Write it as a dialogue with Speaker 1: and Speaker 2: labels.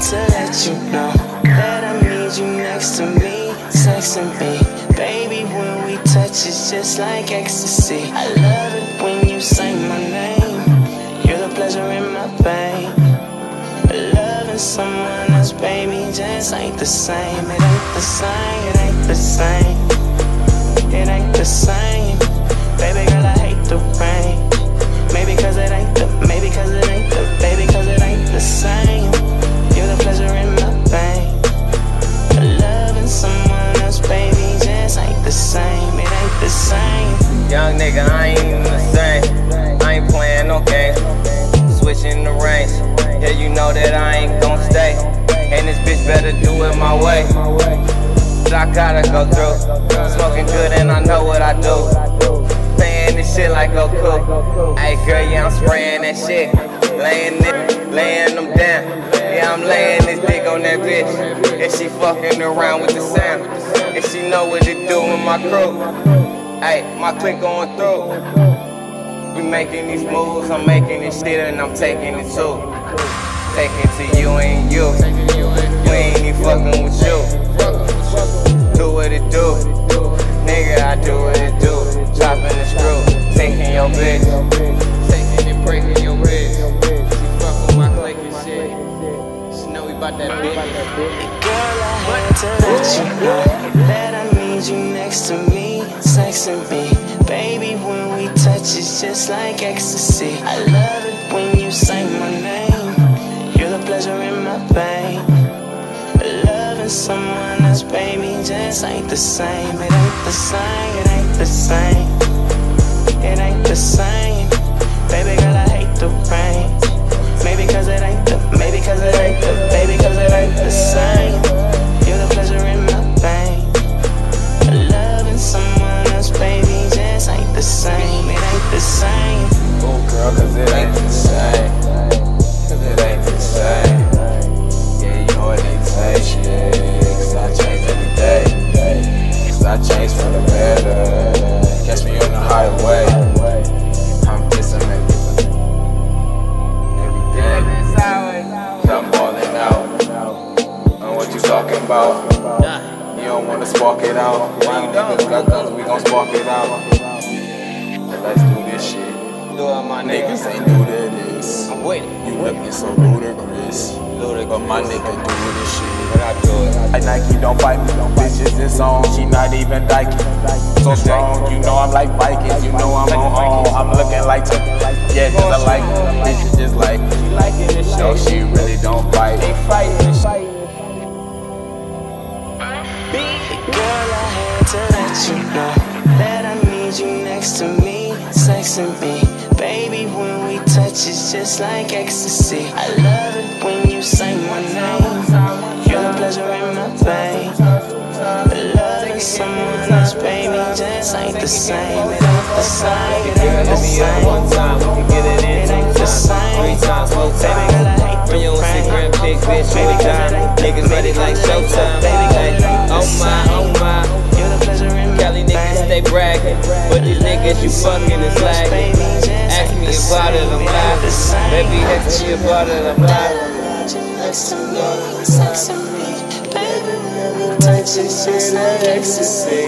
Speaker 1: to let you know that I need you next to me, texting me. Baby, when we touch, it's just like ecstasy. I love it when you say my name. You're the pleasure in my pain. Loving someone else, baby, just ain't the same. It ain't the same, it ain't the same. It ain't the same.
Speaker 2: Young nigga, I ain't even the same. I ain't playing no games. Switching the range. Yeah, you know that I ain't gon' stay. And this bitch better do it my way. But I gotta go through. Smoking good and I know what I do. Saying this shit like Goku. Hey girl, yeah, I'm spraying that shit. Laying it, laying them down. Yeah, I'm laying this dick on that bitch. And she fucking around with the sound. And she know what to do with my crew. Hey, my clique going through. We making these moves, I'm making this shit and I'm taking it too. Taking to you and you. We ain't even fucking with you. Do what it do. Nigga, I do what it do. Chopping the screw, taking your bitch. Taking and breaking your wrist. She fuck with my clique and shit. She know we bout that bitch.
Speaker 1: Girl, I had to let you know me. Baby, when we touch, it's just like ecstasy. I love it when you say my name. You're the pleasure in my pain. Loving someone else, baby, just ain't the same. It ain't the same, it ain't the same.
Speaker 2: Catch me on the highway. I'm kissing it. Every day. I'm balling out. On what you talking about? You don't wanna spark it out. Why you niggas got guns, we gon' spark it out. Let's do this shit. Do it, my niggas ain't new to this. Waiting. You looking so ludicrous. Ludicrous. But my nigga do this shit. But I do it.
Speaker 3: Like Nike don't fight me, bitches is on, she not even like So strong, you know I'm like Vikings, you know I'm on home. I'm looking like, t- yeah, cause I like it. bitches just like,
Speaker 2: She liking this shit.
Speaker 3: no, she really don't fight.
Speaker 2: Ain't fighting this shit.
Speaker 1: Girl, I had to let you know that I need you next to me, texting me. Baby, when touch, it's just like ecstasy. I love it when you say my name. You're the pleasure in my pain. But Loving someone else, baby, just ain't the same. It ain't the same. It ain't the
Speaker 2: Hit me up one
Speaker 1: same.
Speaker 2: time, we can get it in
Speaker 1: It ain't the same.
Speaker 2: three times, four times.
Speaker 1: girl, I hate
Speaker 2: Run your
Speaker 1: the
Speaker 2: Instagram
Speaker 1: rain.
Speaker 2: pic, bitch,
Speaker 1: Baby,
Speaker 2: every time. Niggas ready like Showtime. Hey, Oh my, oh my.
Speaker 1: You're the pleasure in my
Speaker 2: Cali niggas stay bragging, but these niggas you fucking is lagging. About it, I'm laughing. Baby, ask me about it, I'm laughing.
Speaker 1: Next to me, texting me, baby, when we touch, it's just like ecstasy.